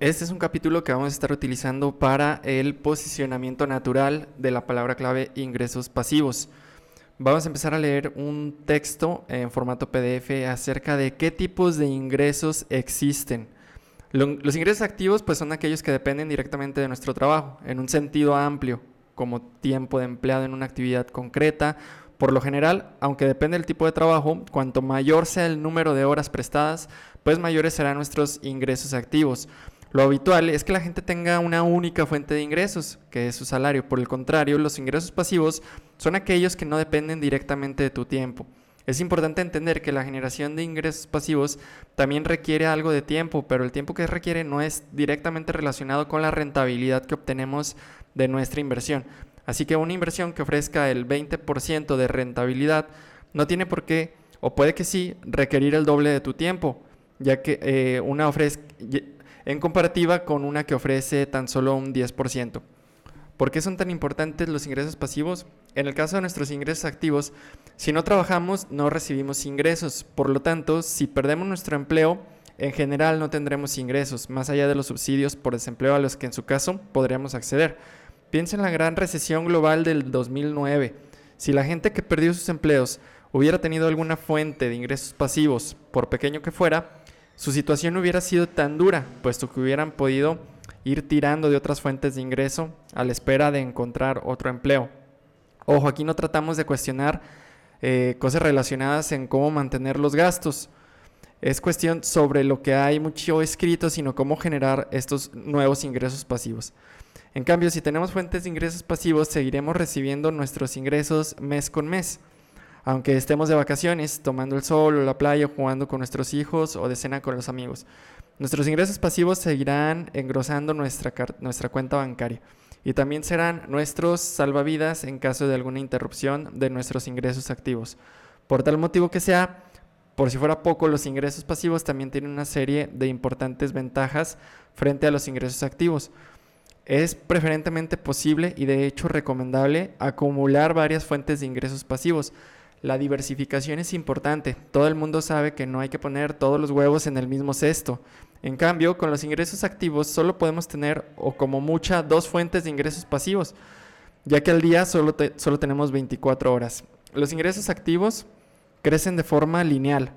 Este es un capítulo que vamos a estar utilizando para el posicionamiento natural de la palabra clave ingresos pasivos. Vamos a empezar a leer un texto en formato PDF acerca de qué tipos de ingresos existen. Los ingresos activos pues son aquellos que dependen directamente de nuestro trabajo, en un sentido amplio, como tiempo de empleado en una actividad concreta. Por lo general, aunque depende del tipo de trabajo, cuanto mayor sea el número de horas prestadas, pues mayores serán nuestros ingresos activos. Lo habitual es que la gente tenga una única fuente de ingresos, que es su salario. Por el contrario, los ingresos pasivos son aquellos que no dependen directamente de tu tiempo. Es importante entender que la generación de ingresos pasivos también requiere algo de tiempo, pero el tiempo que requiere no es directamente relacionado con la rentabilidad que obtenemos de nuestra inversión. Así que una inversión que ofrezca el 20% de rentabilidad no tiene por qué, o puede que sí, requerir el doble de tu tiempo, ya que eh, una ofrece en comparativa con una que ofrece tan solo un 10%. ¿Por qué son tan importantes los ingresos pasivos? En el caso de nuestros ingresos activos, si no trabajamos no recibimos ingresos. Por lo tanto, si perdemos nuestro empleo, en general no tendremos ingresos, más allá de los subsidios por desempleo a los que en su caso podríamos acceder. Piensa en la gran recesión global del 2009. Si la gente que perdió sus empleos hubiera tenido alguna fuente de ingresos pasivos, por pequeño que fuera, su situación no hubiera sido tan dura, puesto que hubieran podido ir tirando de otras fuentes de ingreso a la espera de encontrar otro empleo. Ojo, aquí no tratamos de cuestionar eh, cosas relacionadas en cómo mantener los gastos. Es cuestión sobre lo que hay mucho escrito, sino cómo generar estos nuevos ingresos pasivos. En cambio, si tenemos fuentes de ingresos pasivos, seguiremos recibiendo nuestros ingresos mes con mes aunque estemos de vacaciones, tomando el sol o la playa, jugando con nuestros hijos o de cena con los amigos. Nuestros ingresos pasivos seguirán engrosando nuestra, nuestra cuenta bancaria y también serán nuestros salvavidas en caso de alguna interrupción de nuestros ingresos activos. Por tal motivo que sea, por si fuera poco, los ingresos pasivos también tienen una serie de importantes ventajas frente a los ingresos activos. Es preferentemente posible y de hecho recomendable acumular varias fuentes de ingresos pasivos, la diversificación es importante. Todo el mundo sabe que no hay que poner todos los huevos en el mismo cesto. En cambio, con los ingresos activos solo podemos tener, o como mucha, dos fuentes de ingresos pasivos, ya que al día solo, solo tenemos 24 horas. Los ingresos activos crecen de forma lineal,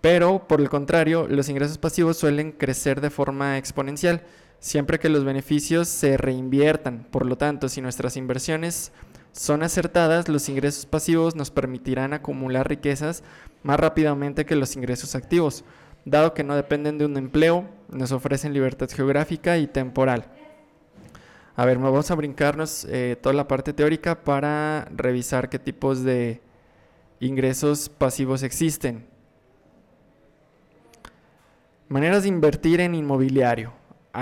pero por el contrario, los ingresos pasivos suelen crecer de forma exponencial, siempre que los beneficios se reinviertan. Por lo tanto, si nuestras inversiones son acertadas, los ingresos pasivos nos permitirán acumular riquezas más rápidamente que los ingresos activos, dado que no dependen de un empleo, nos ofrecen libertad geográfica y temporal. A ver, vamos a brincarnos eh, toda la parte teórica para revisar qué tipos de ingresos pasivos existen. Maneras de invertir en inmobiliario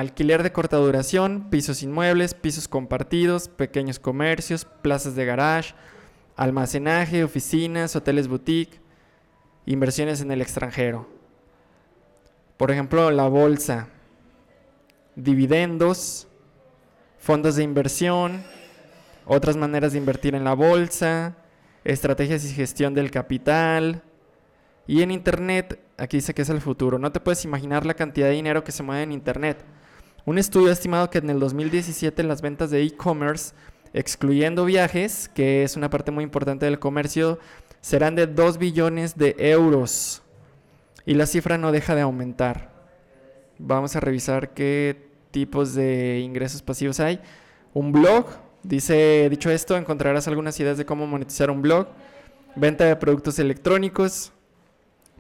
alquiler de corta duración, pisos inmuebles, pisos compartidos, pequeños comercios, plazas de garage, almacenaje, oficinas, hoteles boutique, inversiones en el extranjero. Por ejemplo, la bolsa, dividendos, fondos de inversión, otras maneras de invertir en la bolsa, estrategias y gestión del capital. Y en Internet, aquí dice que es el futuro. No te puedes imaginar la cantidad de dinero que se mueve en Internet. Un estudio ha estimado que en el 2017 las ventas de e-commerce, excluyendo viajes, que es una parte muy importante del comercio, serán de 2 billones de euros. Y la cifra no deja de aumentar. Vamos a revisar qué tipos de ingresos pasivos hay. Un blog, dice, dicho esto, encontrarás algunas ideas de cómo monetizar un blog. Venta de productos electrónicos,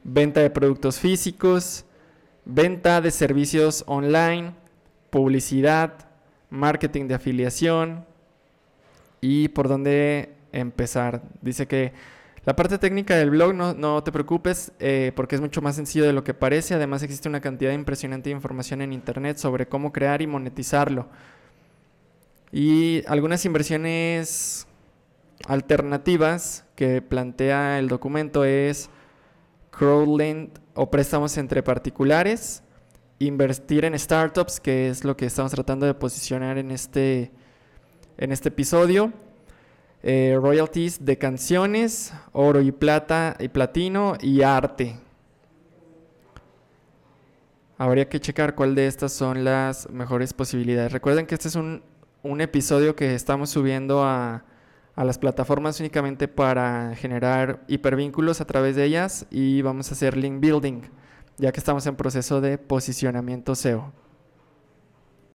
venta de productos físicos, venta de servicios online, publicidad, marketing de afiliación y por dónde empezar. Dice que la parte técnica del blog no, te preocupes eh, porque es mucho más sencillo de lo que parece. Además existe una cantidad impresionante de información en internet sobre cómo crear y monetizarlo. Y algunas inversiones alternativas que plantea el documento es crowdlend o préstamos entre particulares, invertir en startups, que es lo que estamos tratando de posicionar en este, en este episodio. Eh, royalties de canciones, oro y plata y platino y arte. habría que checar cuál de estas son las mejores posibilidades. Recuerden que este es un, episodio que estamos subiendo a, a, las plataformas únicamente para generar hipervínculos a través de ellas y vamos a hacer link building, ya que estamos en proceso de posicionamiento SEO.